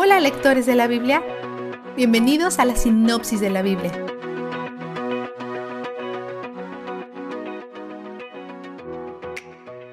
Hola lectores de la Biblia, bienvenidos a la sinopsis de la Biblia.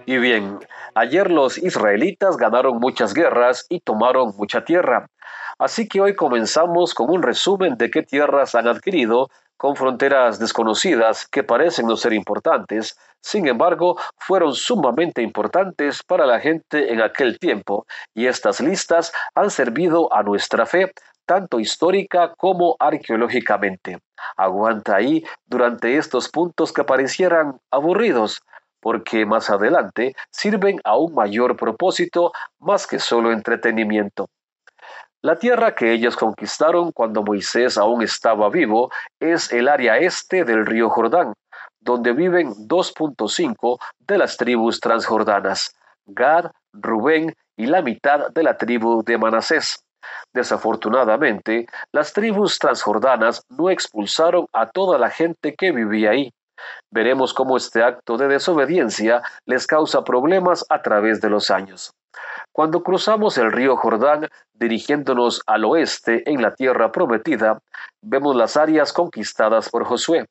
Y bien, ayer los israelitas ganaron muchas guerras y tomaron mucha tierra. Así que hoy comenzamos con un resumen de qué tierras han adquirido con fronteras desconocidas que parecen no ser importantes, sin embargo, fueron sumamente importantes para la gente en aquel tiempo, y estas listas han servido a nuestra fe tanto histórica como arqueológicamente. Aguanta ahí durante estos puntos que parecieran aburridos, porque más adelante sirven a un mayor propósito más que solo entretenimiento. La tierra que ellos conquistaron cuando Moisés aún estaba vivo es el área este del río Jordán, donde viven 2.5 de las tribus transjordanas, Gad, Rubén y la mitad de la tribu de Manasés. Desafortunadamente, las tribus transjordanas no expulsaron a toda la gente que vivía ahí. Veremos cómo este acto de desobediencia les causa problemas a través de los años. Cuando cruzamos el río Jordán dirigiéndonos al oeste en la tierra prometida, vemos las áreas conquistadas por Josué.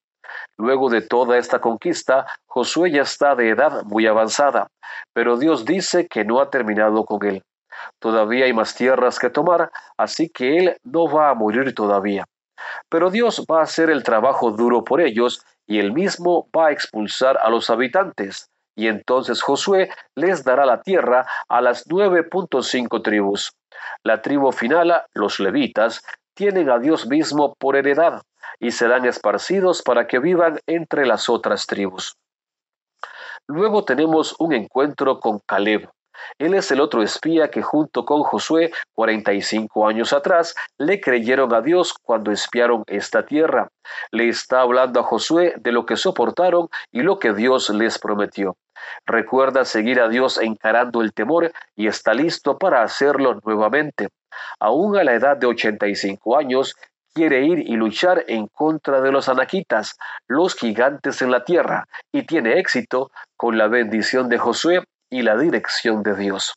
Luego de toda esta conquista, Josué ya está de edad muy avanzada, pero Dios dice que no ha terminado con él. Todavía hay más tierras que tomar, así que él no va a morir todavía. Pero Dios va a hacer el trabajo duro por ellos y él mismo va a expulsar a los habitantes. Y entonces Josué les dará la tierra a las 9.5 tribus. La tribu final, los levitas, tienen a Dios mismo por heredad y serán esparcidos para que vivan entre las otras tribus. Luego tenemos un encuentro con Caleb. Él es el otro espía que junto con Josué, 45 años atrás, le creyeron a Dios cuando espiaron esta tierra. Le está hablando a Josué de lo que soportaron y lo que Dios les prometió. Recuerda seguir a Dios encarando el temor y está listo para hacerlo nuevamente. Aún a la edad de 85 años, quiere ir y luchar en contra de los anaquitas, los gigantes en la tierra, y tiene éxito con la bendición de Josué y la dirección de Dios.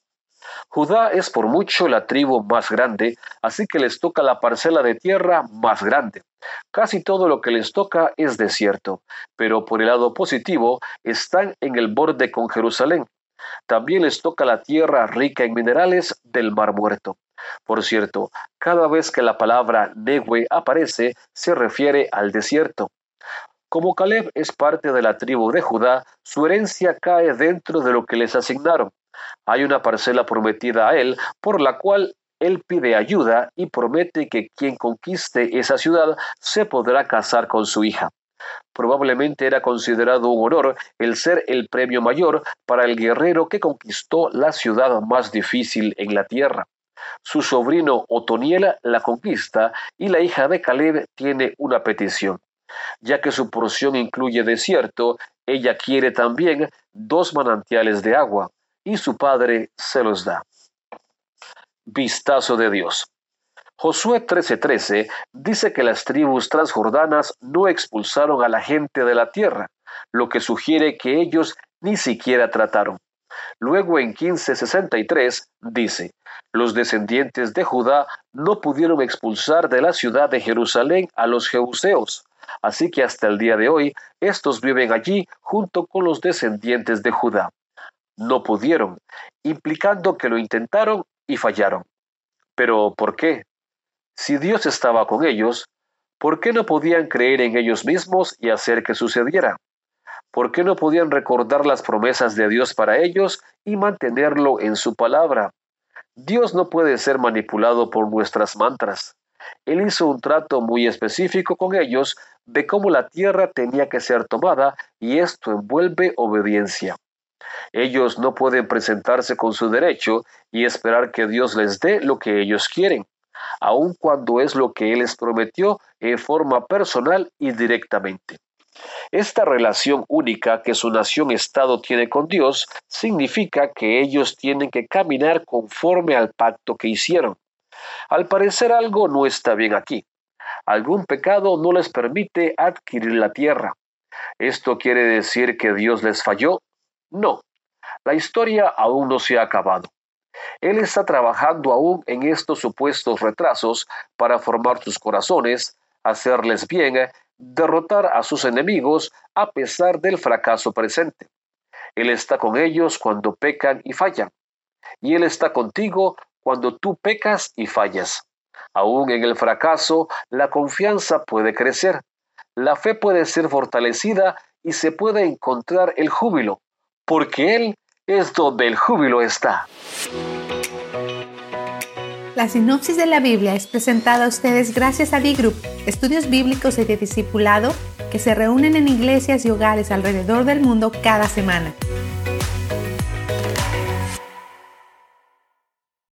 Judá es por mucho la tribu más grande, así que les toca la parcela de tierra más grande. Casi todo lo que les toca es desierto, pero por el lado positivo están en el borde con Jerusalén. También les toca la tierra rica en minerales del Mar Muerto. Por cierto, cada vez que la palabra Negue aparece, se refiere al desierto. Como Caleb es parte de la tribu de Judá, su herencia cae dentro de lo que les asignaron. Hay una parcela prometida a él, por la cual él pide ayuda y promete que quien conquiste esa ciudad se podrá casar con su hija. Probablemente era considerado un honor el ser el premio mayor para el guerrero que conquistó la ciudad más difícil en la tierra. Su sobrino Otoniel la conquista y la hija de Caleb tiene una petición. Ya que su porción incluye desierto, ella quiere también dos manantiales de agua, y su padre se los da. Vistazo de Dios. Josué 13:13 dice que las tribus transjordanas no expulsaron a la gente de la tierra, lo que sugiere que ellos ni siquiera trataron. Luego en 1563 dice, los descendientes de Judá no pudieron expulsar de la ciudad de Jerusalén a los jebuseos, Así que hasta el día de hoy, estos viven allí junto con los descendientes de Judá. No pudieron, implicando que lo intentaron y fallaron. Pero ¿por qué? Si Dios estaba con ellos, ¿por qué no podían creer en ellos mismos y hacer que sucediera? ¿Por qué no podían recordar las promesas de Dios para ellos y mantenerlo en su palabra? Dios no puede ser manipulado por nuestras mantras. Él hizo un trato muy específico con ellos de cómo la tierra tenía que ser tomada y esto envuelve obediencia. Ellos no pueden presentarse con su derecho y esperar que Dios les dé lo que ellos quieren, aun cuando es lo que Él les prometió en forma personal y directamente. Esta relación única que su nación-estado tiene con Dios significa que ellos tienen que caminar conforme al pacto que hicieron. Al parecer algo no está bien aquí. Algún pecado no les permite adquirir la tierra. ¿Esto quiere decir que Dios les falló? No. La historia aún no se ha acabado. Él está trabajando aún en estos supuestos retrasos para formar sus corazones, hacerles bien, derrotar a sus enemigos a pesar del fracaso presente. Él está con ellos cuando pecan y fallan. Y Él está contigo cuando tú pecas y fallas. Aún en el fracaso, la confianza puede crecer. La fe puede ser fortalecida y se puede encontrar el júbilo, porque Él es donde el júbilo está. La sinopsis de la Biblia es presentada a ustedes gracias a B-Group, estudios bíblicos y de discipulado que se reúnen en iglesias y hogares alrededor del mundo cada semana.